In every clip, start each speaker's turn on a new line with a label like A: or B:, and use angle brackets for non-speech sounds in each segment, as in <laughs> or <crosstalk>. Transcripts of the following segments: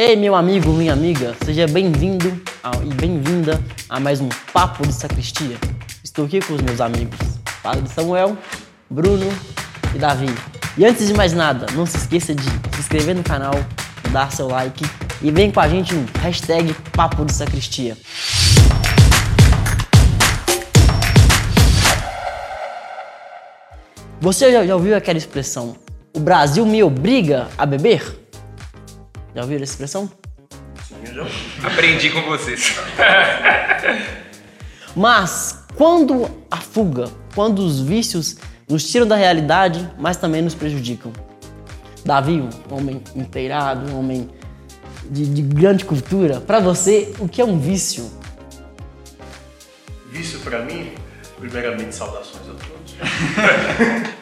A: Ei, meu amigo, minha amiga, seja bem-vindo e bem-vinda a mais um Papo de Sacristia. Estou aqui com os meus amigos, Padre Samuel, Bruno e Davi. E antes de mais nada, não se esqueça de se inscrever no canal, dar seu like e vem com a gente no hashtag Papo de Sacristia. Você já, já ouviu aquela expressão, o Brasil me obriga a beber? Já ouviram essa expressão?
B: Sim, eu já aprendi com vocês. <laughs>
A: Mas quando a fuga, quando os vícios nos tiram da realidade, mas também nos prejudicam. Davi, um homem inteirado, um homem de, de grande cultura, para você, o que é um vício?
C: Vício para mim, primeiramente saudações a todos. <laughs>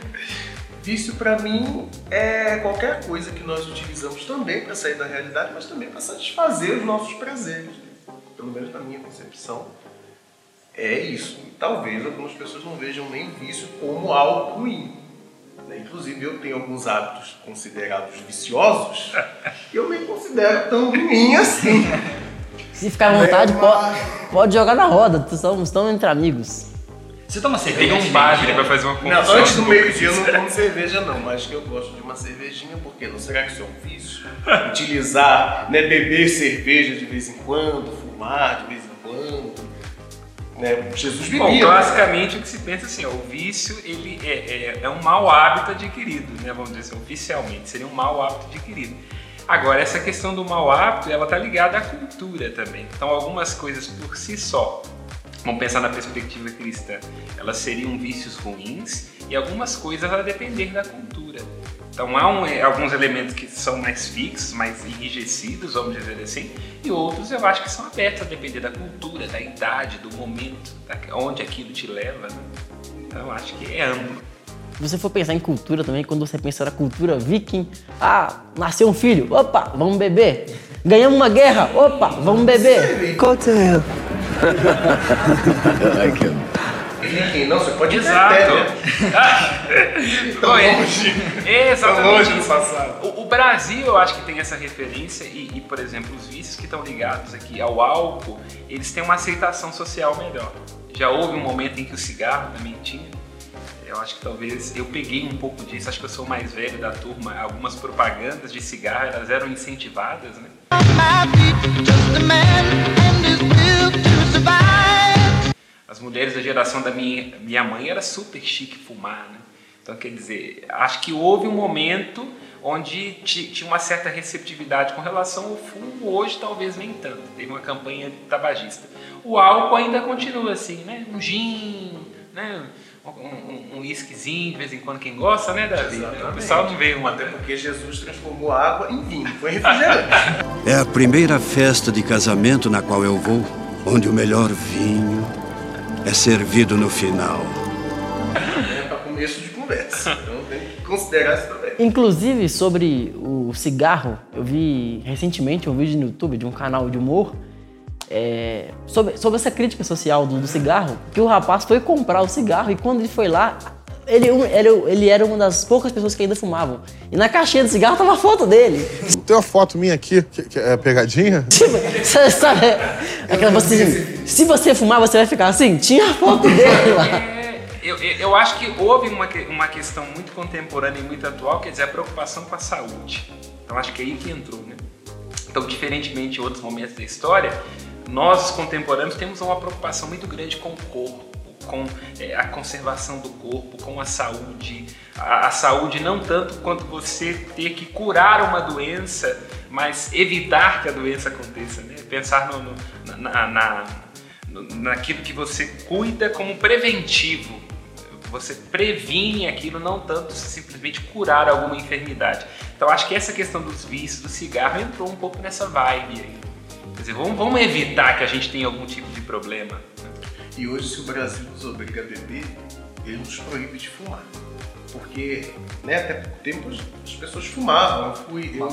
C: Vício para mim é qualquer coisa que nós utilizamos também para sair da realidade, mas também para satisfazer os nossos prazeres. Pelo menos na minha concepção, é isso. E talvez algumas pessoas não vejam nem vício como algo ruim. Né? Inclusive, eu tenho alguns hábitos considerados viciosos <laughs> e eu nem considero tão ruim assim. <laughs>
A: Se ficar à vontade, é pode, pode jogar na roda. Estamos, estamos entre amigos.
B: Você toma cerveja? Tem um bagre pra fazer uma
C: confusão. Não, antes do meio-dia eu não tomo cerveja não, mas que eu gosto de uma cervejinha, porque não será que isso é um vício? Utilizar, né, beber cerveja de vez em quando, fumar de vez em quando. Né? Jesus bebia. Bom,
B: classicamente o que se pensa assim, ó, o vício ele é, é, é, um mau hábito adquirido, né? vamos dizer assim, oficialmente, seria um mau hábito adquirido. Agora, essa questão do mau hábito, ela está ligada à cultura também. Então, algumas coisas por si só Vamos pensar na perspectiva cristã. Elas seriam vícios ruins e algumas coisas a depender da cultura. Então há um, é, alguns elementos que são mais fixos, mais enrijecidos, vamos dizer assim, e outros eu acho que são abertos a depender da cultura, da idade, do momento, da, onde aquilo te leva. Né? Então eu acho que é amplo.
A: Se você for pensar em cultura também, quando você pensa na cultura viking, ah, nasceu um filho, opa, vamos beber. Ganhamos uma guerra, opa, vamos beber.
C: Like him. Não, você pode
B: Exato. <laughs> Tão longe. Exatamente. Tão longe do passado. O, o, Brasil, eu acho que tem essa referência e, e, por exemplo, os vícios que estão ligados aqui ao álcool, eles têm uma aceitação social melhor. Já houve um momento em que o cigarro também tinha. Eu acho que talvez eu peguei um pouco disso, acho que eu sou mais velho da turma. Algumas propagandas de cigarro elas eram incentivadas, né? As mulheres da geração da minha, minha mãe era super chique fumar, né? Então, quer dizer, acho que houve um momento onde tinha uma certa receptividade com relação ao fumo, hoje talvez nem tanto. Teve uma campanha tabagista. O álcool ainda continua assim, né? Um gin, né? um, um, whiskyzinho de vez em quando, quem gosta, né, Davi? Exatamente. O pessoal não vê uma.
C: Até porque Jesus transformou água em vinho, foi refrigerante.
D: É a primeira festa de casamento na qual eu vou, onde o melhor vinho é servido no final.
C: É para começo de conversa, então tem que considerar isso também.
A: Inclusive, sobre o cigarro, eu vi recentemente um vídeo no YouTube de um canal de humor é, sobre, sobre essa crítica social do, do, cigarro, que o rapaz foi comprar o cigarro e quando ele foi lá, ele, era, ele era uma das poucas pessoas que ainda fumavam. E na caixinha do cigarro tava a foto dele.
E: Tem uma foto minha aqui, que, que é pegadinha? <laughs>
A: Tipo, você sabe, aquela você, se você fumar, você vai ficar assim? Tinha a foto dele lá.
B: É, eu, eu acho que houve uma, uma questão muito contemporânea e muito atual, quer dizer, a preocupação com a saúde. Então acho que é aí que entrou, né? Então, diferentemente de outros momentos da história, nós, os contemporâneos, temos uma preocupação muito grande com o corpo, com é, a conservação do corpo, com a saúde. A, a, saúde não tanto quanto você ter que curar uma doença, mas evitar que a doença aconteça. Né? Pensar no, no, na, na, naquilo que você cuida como preventivo. Você previne aquilo, não tanto simplesmente curar alguma enfermidade. Então acho que essa questão dos vícios, do cigarro, entrou um pouco nessa vibe aí. Quer dizer, vamos, vamos evitar que a gente tenha algum tipo de problema.
C: E hoje, se o Brasil nos obriga a beber, ele nos proíbe de fumar. Porque, né, até pouco tempo as pessoas fumavam. Eu fui. Eu,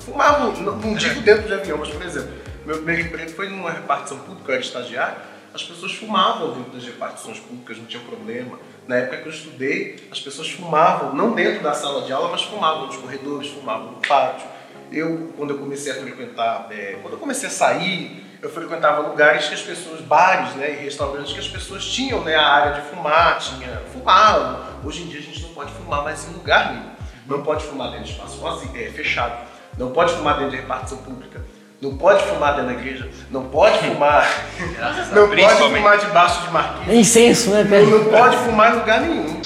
C: fumava, não, não digo <laughs> dentro de avião, mas por exemplo, meu primeiro emprego foi numa repartição pública, eu era estagiário, as pessoas fumavam dentro das repartições públicas, não tinha problema. Na época que eu estudei, as pessoas fumavam, não dentro da sala de aula, mas fumavam nos corredores, fumavam no pátio. eu, quando eu comecei a frequentar, é, quando eu comecei a sair, eu frequentava lugares que as pessoas, bares né, e restaurantes que as pessoas tinham né, a área de fumar, tinha fumavam. Hoje em dia a gente não pode fumar mais em lugar nenhum. Não pode fumar dentro de espaço vazio, é, fechado. Não pode fumar dentro de repartição pública. Não pode fumar dentro da igreja. Não pode fumar. <laughs> não pode fumar debaixo de marquise.
A: É incenso, né,
C: Não,
A: Pedro?
C: não pode fumar em lugar nenhum.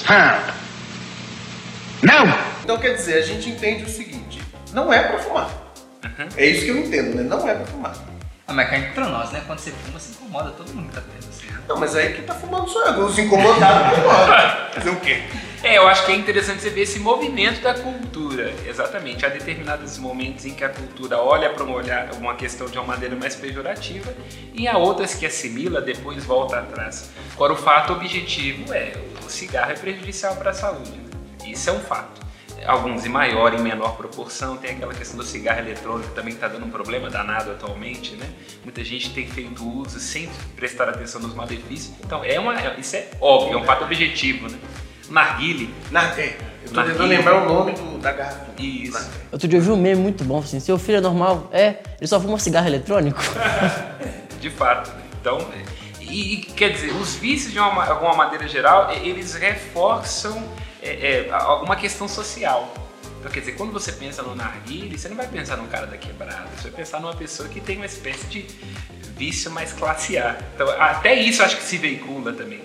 F: Não!
C: Então quer dizer, a gente entende o seguinte: não é pra fumar. É isso que eu entendo, né? Não é pra fumar.
G: Ah, mas cá entre nós, né? Quando você fuma, você incomoda todo mundo que tá vendo assim.
C: Não, mas aí quem tá fumando sou eu. Os incomodados incomodam. Fazer o quê?
B: É, eu acho que é interessante você ver esse movimento da cultura. Exatamente. Há determinados momentos em que a cultura olha para uma, olhar- uma questão de uma maneira mais pejorativa e há outras que assimila, depois volta atrás. Agora, o fato objetivo é o cigarro é prejudicial para a saúde. né? Isso é um fato. Alguns em maior e menor proporção. Tem aquela questão do cigarro eletrônico que também está dando um problema danado atualmente, né? Muita gente tem feito uso sem prestar atenção nos malefícios. Então, é uma, é- isso é óbvio, é um fato objetivo, né? Narguile,
C: Na, é, eu tô tentando lembrar o nome do, da garrafa.
B: Isso.
A: Outro dia eu vi um meme muito bom, assim, seu filho é normal? É, ele só fuma cigarro eletrônico. <laughs>
B: De fato. né? Então, e, e, quer dizer, os vícios de uma, alguma maneira geral, eles reforçam é, é, alguma questão social. Então, quer dizer, quando você pensa no narguile, você não vai pensar num cara da quebrada, você vai pensar numa pessoa que tem uma espécie de vício mais classe A. Então, até isso acho que se veicula também.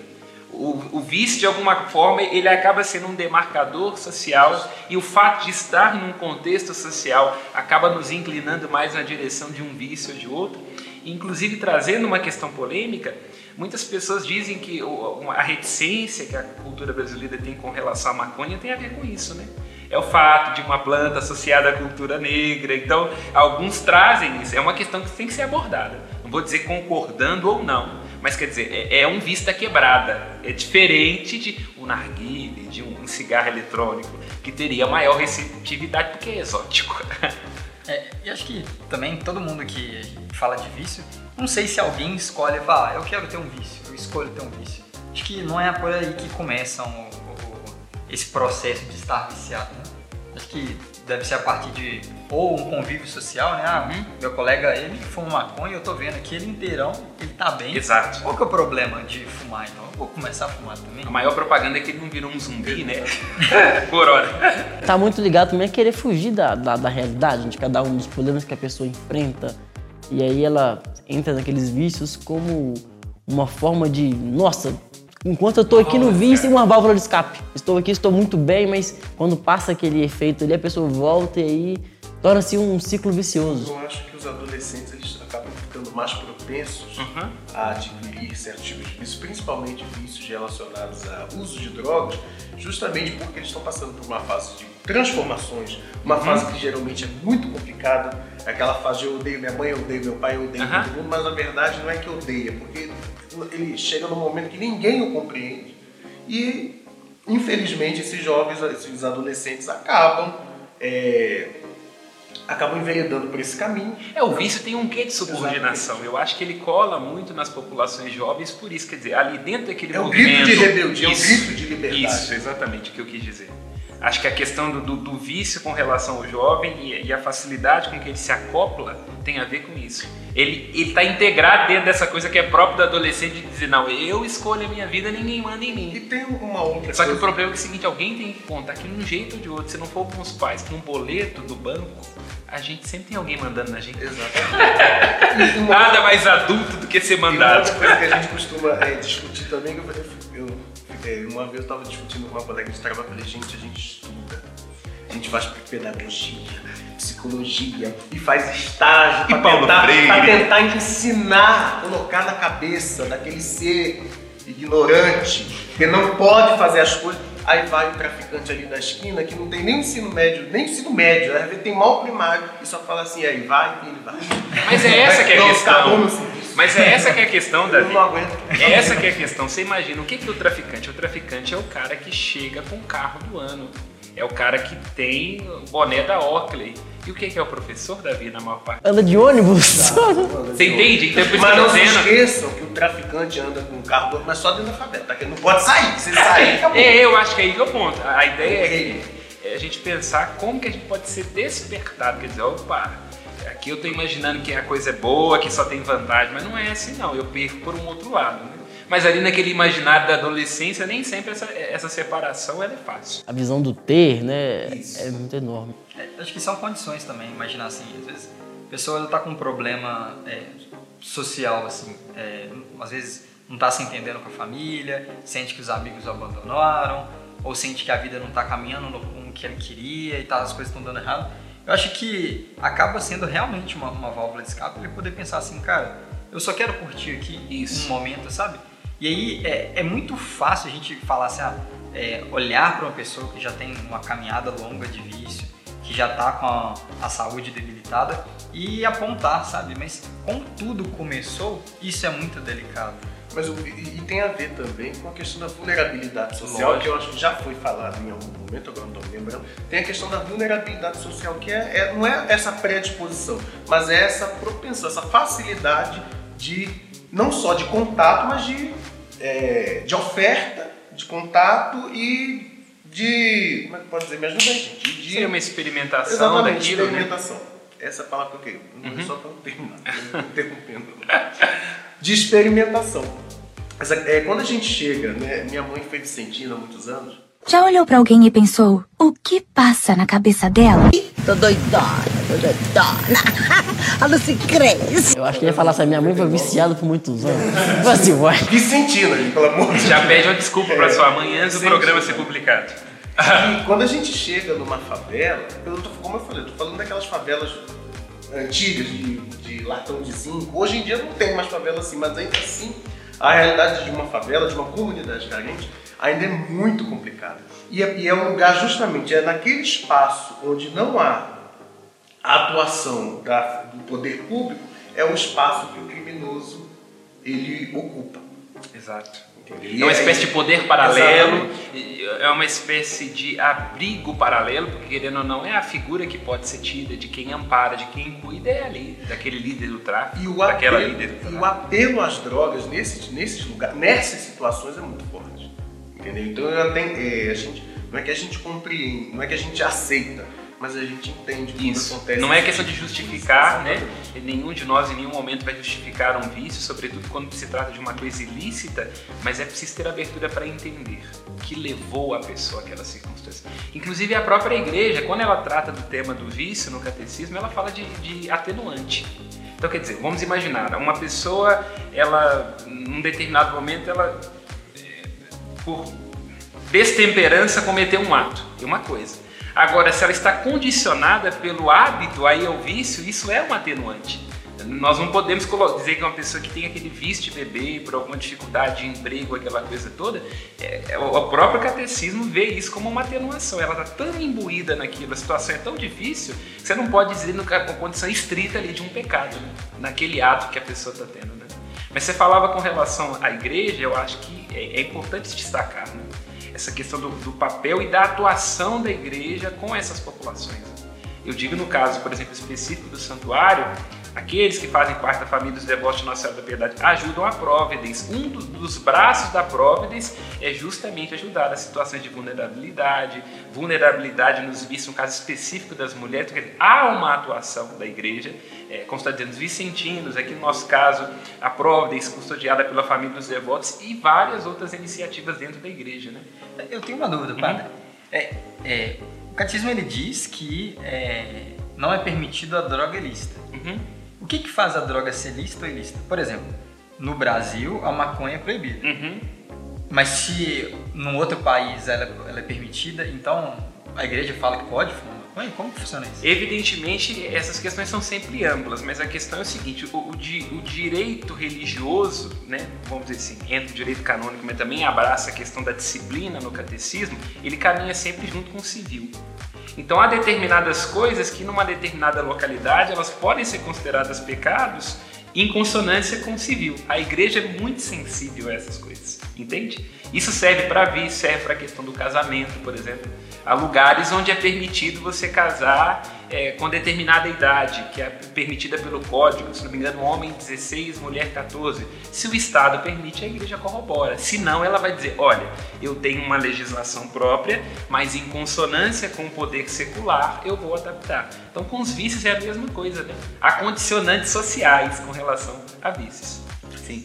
B: O, o vício, de alguma forma, ele acaba sendo um demarcador social e o fato de estar num contexto social acaba nos inclinando mais na direção de um vício ou de outro. Inclusive, trazendo uma questão polêmica, muitas pessoas dizem que a reticência que a cultura brasileira tem com relação à maconha tem a ver com isso, né? É o fato de uma planta associada à cultura negra. Então, alguns trazem isso. É uma questão que tem que ser abordada. Não vou dizer concordando ou não, mas quer dizer, é, é um vista quebrada. É diferente de um narguile, de um cigarro eletrônico, que teria maior receptividade porque é exótico. <laughs>
G: É, e acho que também todo mundo que fala de vício, não sei se alguém escolhe e fala, ah, eu quero ter um vício, eu escolho ter um vício. Acho que não é por aí que começa um- o- esse processo de estar viciado, né? Acho que deve ser a partir de ou um convívio social, né? Ah, meu colega, ele fuma maconha, eu tô vendo aqui ele inteirão, ele tá bem.
B: Exato.
G: Qual que é o problema de fumar, então? Eu vou começar a fumar também?
B: A maior propaganda é que ele não virou um zumbi, né? <laughs> Por hora.
A: Tá muito ligado também a querer fugir da, da, da realidade, de cada um dos problemas que a pessoa enfrenta. E aí ela entra naqueles vícios como uma forma de, nossa, enquanto eu tô aqui no vício, uma válvula de escape. Estou aqui, estou muito bem, mas quando passa aquele efeito ali, a pessoa volta e aí torna-se um ciclo vicioso.
C: Eu acho que os adolescentes eles mais propensos a adquirir certos tipos de vícios, principalmente vícios relacionados a uso de drogas, justamente porque eles estão passando por uma fase de transformações, uma fase que geralmente é muito complicada, aquela fase de eu odeio minha mãe, eu odeio meu pai, eu odeio
B: Aham.
C: todo mundo, mas na verdade não é que odeia, porque ele chega num momento que ninguém o compreende e infelizmente esses jovens, esses adolescentes acabam é, acabam enveredando por esse caminho.
B: É, o vício tem um quê de subordinação. Eu acho que ele cola muito nas populações jovens, por isso, quer dizer, ali dentro daquele
C: É um
B: movimento...
C: grito de rebeldia, é um
B: Isso,
C: grito de liberdade.
B: Isso, exatamente o que eu quis dizer. Acho que a questão do, do- do vício com relação ao jovem e, e a facilidade com que ele se acopla tem a ver com isso. Ele está integrado dentro dessa coisa que é própria do adolescente de dizer, não, eu escolho a minha vida, ninguém manda em
C: E
B: mim.
C: tem uma outra
B: Só que o
C: coisa.
B: problema é o seguinte, alguém tem que contar que de um jeito ou de outro, se não for com os pais, com um boleto do banco, a gente sempre tem alguém mandando na gente.
C: Exatamente. E <laughs>
B: Nada mais adulto do que ser
C: E uma
B: mandado.
C: outra coisa que a gente costuma é, discutir também, que eu, eu, eu- é, uma vez eu estava discutindo com uma colega de trabalho, falei, gente, a gente estuda, a gente faz pedagogia, psicologia e faz estágio para tentar, pra tentar ensinar, colocar na cabeça daquele ser ignorante, que não pode fazer as coisas. Aí vai o traficante ali da esquina que não tem nem ensino médio, nem ensino médio, às vezes tem mal primário e só fala assim, aí vai e ele vai.
B: Mas é essa que é a questão. Mas é essa que é a questão,
C: Eu
B: Davi.
C: não aguento.
B: É essa que é a questão. Você imagina, o que que é o traficante? O traficante é o cara que chega com o carro do ano. É o cara que tem o boné da Oakley. E o que que é o professor, Davi, na maior parte?
A: Anda de ônibus.
B: Você entende? Então é por isso que
C: Mas
B: eu
C: não se esqueçam que o traficante anda com o carro, mas só dentro da favela, tá? Que ele não pode sair. Se sair, acabou.
B: É, eu acho que é aí que é o ponto. A ideia é que é a gente pensar como que a gente pode ser despertado, quer dizer, opa, aqui eu estou imaginando que a coisa é boa, que só tem vantagem, mas não é assim não, eu perco por um outro lado. Né? Mas ali naquele imaginário da adolescência, nem sempre essa, essa separação é fácil.
A: A visão do ter, né, é muito enorme.
G: É, acho que são condições também, imaginar assim, às vezes a pessoa está com um problema é, social, assim, é, às vezes não está se entendendo com a família, sente que os amigos o abandonaram, ou sente que a vida não está caminhando no rumo que ele queria e tá, as coisas estão dando errado. Eu acho que acaba sendo realmente uma, uma válvula de escape ele poder pensar assim, cara, eu só quero curtir aqui Isso. um momento, sabe? E aí é, é muito fácil a gente falar assim, ah, é, olhar para uma pessoa que já tem uma caminhada longa de vício, que já está com a, a, saúde debilitada e apontar, sabe? Mas como tudo começou, isso é muito delicado.
C: Mas e, e tem a ver também com a questão da vulnerabilidade social, Lógico. que eu acho que já foi falado em algum momento, agora não estou me lembrando. Tem a questão da vulnerabilidade social, que é, é, não é essa predisposição, mas é essa propensão, essa facilidade de não só de contato, mas de, é, de oferta, de contato e de. Como é que pode dizer? Me ajuda aí, gente. De,
B: Ser uma experimentação
C: Exatamente,
B: daquilo.
C: Né? Experimentação. Né? Essa palavra que eu queria. Não uhum. só para terminar, interrompendo. de experimentação. É, quando a gente chega, né? Minha mãe foi vicentina há muitos anos.
F: Já olhou para alguém e pensou, o que passa na cabeça dela?
H: Tô doidona, tô doidona. <laughs> A Lucy cresce.
A: Eu acho que ia falar assim, minha mãe foi viciada por muitos anos. assim, <laughs> uai.
C: Vicentina, pelo amor de Deus.
B: Já pede uma desculpa pra sua mãe antes do programa ser publicado.
C: E quando a gente chega numa favela, eu tô, como eu falei, eu tô falando daquelas favelas antigas de, de latão de zinco. Hoje em dia não tem mais favela assim, mas ainda assim a realidade de uma favela, de uma comunidade carente, ainda é muito complicada. E é, e é um lugar justamente, é naquele espaço onde não há atuação da, do poder público, é o espaço que o criminoso ele ocupa.
B: Exato. É uma espécie de poder paralelo, Exatamente. é uma espécie de abrigo paralelo, porque querendo ou não, é a figura que pode ser tida de quem ampara, de quem cuida, é ali, daquele líder do tráfico,
C: e o
B: daquela
C: apelo,
B: líder do tráfico.
C: E o apelo às drogas nesses, nesses lugares, nessas situações é muito forte. Entendeu? Então tenho, é, a gente, não é que a gente compreende, não é que a gente aceita, mas a gente entende que isso acontece.
B: Não é questão de justificar, né? Nenhum de nós em nenhum momento vai justificar um vício, sobretudo quando se trata de uma coisa ilícita, mas é preciso ter abertura para entender o que levou a pessoa àquela circunstância. Inclusive a própria igreja, quando ela trata do tema do vício no catecismo, ela fala de, de atenuante. Então quer dizer, vamos imaginar, uma pessoa, ela, num determinado momento, ela, eh, por destemperança, cometeu um ato. É uma coisa. Agora, se ela está condicionada pelo hábito aí ao vício, isso é um atenuante. Nós não podemos dizer que uma pessoa que tem aquele vício de beber por alguma dificuldade de emprego, aquela coisa toda, é, é, o próprio catecismo vê isso como uma atenuação. Ela está tão imbuída naquilo, a situação é tão difícil, que você não pode dizer com condição estrita ali de um pecado, né? naquele ato que a pessoa está tendo. Né? Mas você falava com relação à igreja, eu acho que é, é importante destacar. Né? Essa questão do, do papel e da atuação da igreja com essas populações. Eu digo no caso, por exemplo, específico do santuário, aqueles que fazem parte da família dos devotos de Nossa Senhora da Piedade ajudam a Providence. Um dos braços da Providence é justamente ajudar nas situações de vulnerabilidade, vulnerabilidade nos vícios, no caso específico das mulheres. Há uma atuação da igreja, é, como está dizendo, os vicentinos, aqui no nosso caso, a Providence, custodiada pela família dos devotos e várias outras iniciativas dentro da igreja. Né?
G: Eu tenho uma dúvida, padre. Uhum. É, é, o catecismo ele diz que é, não é permitido a droga ilícita. Uhum. O que, que faz a droga ser lícita ou ilícita? Por exemplo, no Brasil a maconha é proibida. Uhum. Mas se num outro país ela, ela, é permitida, então a igreja fala que pode fumar maconha? Como funciona isso?
B: Evidentemente, essas questões são sempre amplas, mas a questão é o seguinte: o, o, di, o direito religioso, né, vamos dizer assim, entra o direito canônico, mas também abraça a questão da disciplina no catecismo, ele caminha sempre junto com o civil. Então há determinadas coisas que numa determinada localidade elas podem ser consideradas pecados em consonância com o civil. A igreja é muito sensível a essas coisas, entende? Isso serve para vício, serve para a questão do casamento, por exemplo. Há lugares onde é permitido você casar é, com determinada idade, que é permitida pelo código, se não me engano, homem 16, mulher 14. Se o Estado permite, a igreja corrobora. Se não, ela vai dizer: olha, eu tenho uma legislação própria, mas em consonância com o poder secular, eu vou adaptar. Então, com os vícios é a mesma coisa, né? Há condicionantes sociais com relação a vícios. Sim.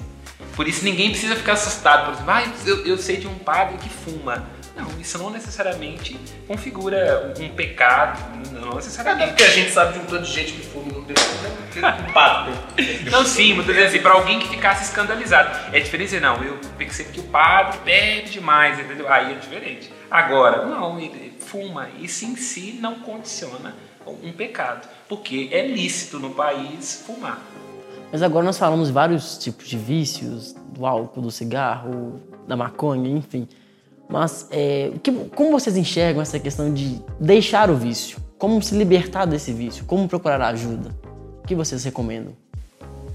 B: Por isso ninguém precisa ficar assustado, por exemplo, ah, eu, eu sei de um padre que fuma. Não, isso não necessariamente configura um pecado, não necessariamente.
C: É porque a gente sabe de um tanto de gente que fuma e não tem padre.
B: Não, sim, mas dizendo assim, pra alguém que ficasse escandalizado. É diferente dizer, não, eu percebo que o padre bebe demais, entendeu? Aí é diferente. Agora, não, ele fuma. Isso em si não condiciona um pecado, porque é lícito no país fumar.
A: Mas agora nós falamos de vários tipos de vícios, do álcool, do cigarro, da maconha, enfim. Mas é, que, como vocês enxergam essa questão de deixar o vício? Como se libertar desse vício? Como procurar ajuda? O que vocês recomendam?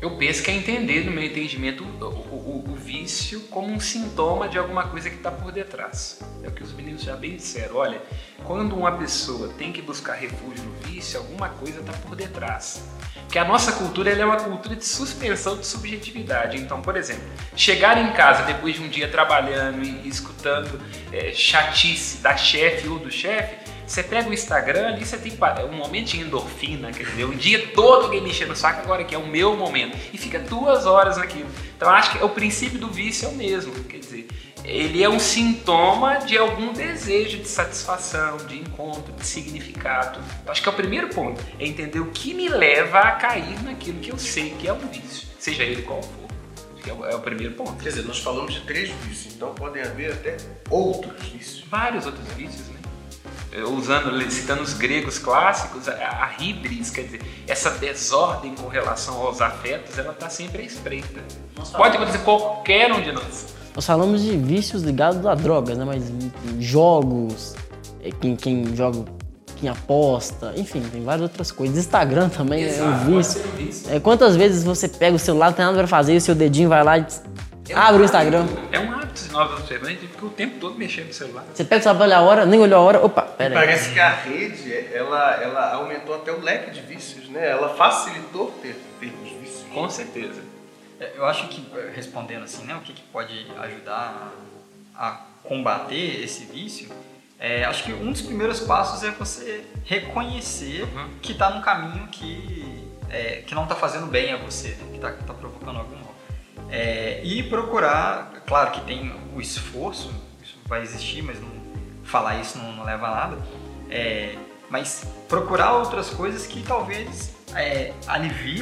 B: Eu penso que é entender, no meu entendimento, o, o, vício como um sintoma de alguma coisa que está por detrás. É o que os meninos já bem disseram. Olha, quando uma pessoa tem que buscar refúgio no vício, alguma coisa está por detrás. Porque a nossa cultura é uma cultura de suspensão de subjetividade. Então, por exemplo, chegar em casa depois de um dia trabalhando e, e escutando é, chatice da chefe ou do chefe, você pega o Instagram ali, você tem um momento de endorfina, quer dizer, um dia todo alguém mexendo no saco, agora que é o meu momento. E fica duas horas naquilo. Então acho que o princípio do vício é o mesmo. Quer dizer, ele é um sintoma de algum desejo de satisfação, de encontro, de significado. Então, acho que é o primeiro ponto, é entender o que me leva a cair naquilo que eu sei que é um vício, seja ele qual for. Acho que é o, é o primeiro ponto.
C: Quer dizer, nós falamos de três vícios, então podem haver até outros vícios.
B: Vários outros vícios, né? Usando, citando os gregos clássicos, a, a híbris, quer dizer, essa desordem com relação aos afetos, ela está sempre à espreita. Pode acontecer qualquer um de nós.
A: Nós falamos de vícios ligados a drogas, né? Mas jogos, é, quem, quem joga, quem aposta, enfim, tem várias outras coisas. Instagram também Exato, é um vício. Um vício. É, quantas vezes você pega o celular, não tem nada pra fazer, e o seu dedinho vai lá e é abre um o Instagram.
B: É um hábito de nova observando, a gente fica o tempo todo mexendo no celular.
A: Você pega o celular pra olhar a hora, nem olhou a hora, opa, pera
C: aí. Parece que a rede, ela, ela aumentou até o leque de vícios, né? Ela facilitou ter, ter os vícios.
B: Com certeza.
G: É, eu acho que, respondendo assim, né, o que, que pode ajudar a, a combater esse vício, é, acho que um dos primeiros passos é você reconhecer uhum. que está num caminho que, é, que não está fazendo bem a você, né? que está tá provocando algum. É, e procurar, claro que tem o esforço, isso vai existir, mas não, falar isso não, não leva a nada, é, mas procurar outras coisas que talvez é,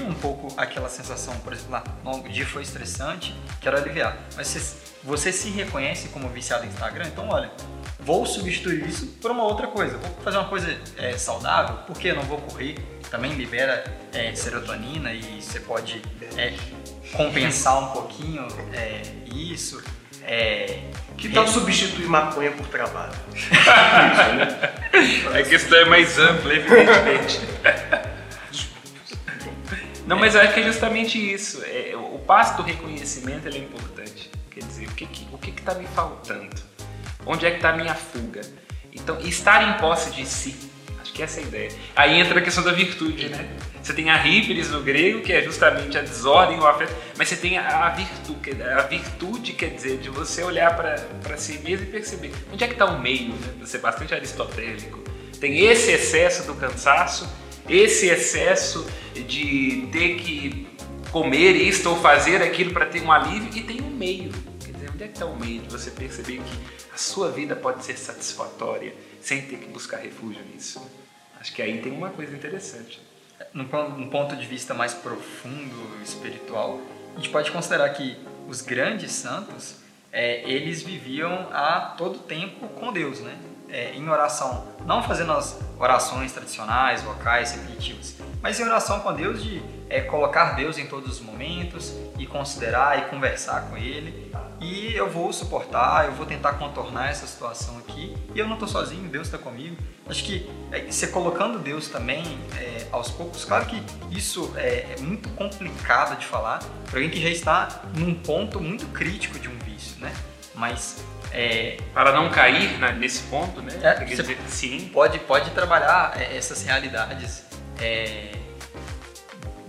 G: um pouco aquela sensação, por exemplo, lá, o dia foi estressante, quero aliviar, mas você, você se reconhece como viciado em Instagram, então olha, vou substituir isso por uma outra coisa, vou fazer uma coisa é, saudável, por que não vou correr? Também libera é, serotonina e você pode é, compensar um pouquinho é, isso. É,
C: que tal substituir maconha por trabalho? <laughs>
B: isso, né? A questão é mais ampla, evidentemente. <laughs> Não, mas eu acho que é justamente isso. É, o passo do reconhecimento é importante. Quer dizer, o que que, o que está me faltando? Onde é que está a minha fuga? Então, estar em posse de si. Que essa é a ideia. Aí entra a questão da virtude, né? Você tem a híbris no grego, que é justamente a desordem, o afeto, mas você tem a, virtude, a virtude quer dizer, de você olhar para si mesmo e perceber onde é que está o meio, né? Você é bastante aristotélico. Tem esse excesso do cansaço, esse excesso de ter que comer isto ou fazer aquilo para ter um alívio, e tem um meio. Quer dizer, onde é que está o meio de você perceber que a sua vida pode ser satisfatória sem ter que buscar refúgio nisso? Acho que aí tem uma coisa interessante
G: num, ponto de vista mais profundo, espiritual, a gente pode considerar que os grandes santos, é, eles viviam a todo tempo com Deus, né? É, em oração, não fazendo as orações tradicionais, vocais, repetitivas, mas em oração com Deus de é, colocar Deus em todos os momentos e considerar e conversar com Ele e eu vou suportar, eu vou tentar contornar essa situação aqui e eu não estou sozinho, Deus está comigo. Acho que é, você colocando Deus também é, aos poucos, claro que isso é, é muito complicado de falar para alguém que já está num ponto muito crítico de um vício, né? Mas É,
B: Para não cair na- nesse ponto, né?
G: É,
B: dizer, sim.
G: pode, pode trabalhar é, essas realidades. É,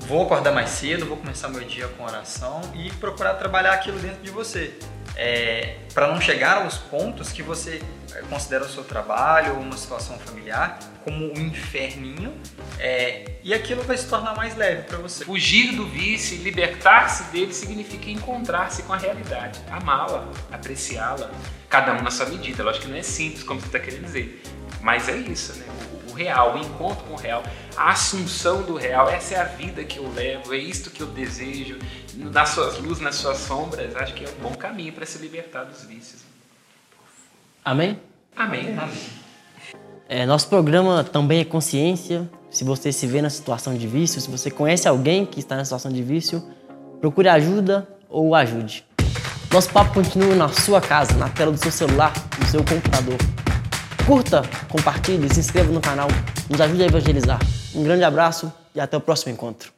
G: vou acordar mais cedo, vou começar meu dia com oração e procurar trabalhar aquilo dentro de você. para não chegar aos pontos que você é, considera o seu trabalho ou uma situação familiar como um inferninho é, e aquilo vai se tornar mais leve para você.
B: Fugir do vício libertar-se dele significa encontrar-se com a realidade, amá-la, apreciá-la, cada um na sua medida. Lógico que não é simples, como você está querendo dizer, mas é isso, né? Real, o encontro com o real, a assunção do real, essa é a vida que eu levo, é isto que eu desejo, nas suas luzes, nas suas sombras, acho que é um bom caminho para se libertar dos vícios.
A: Amém?
B: Amém.
A: É, nosso programa também é consciência. Se você se vê na situação de vício, se você conhece alguém que está na situação de vício, procure ajuda ou ajude. Nosso papo continua na sua casa, na tela do seu celular, no seu computador. Curta, compartilhe, se inscreva no canal, nos ajude a evangelizar. Um grande abraço e até o próximo encontro.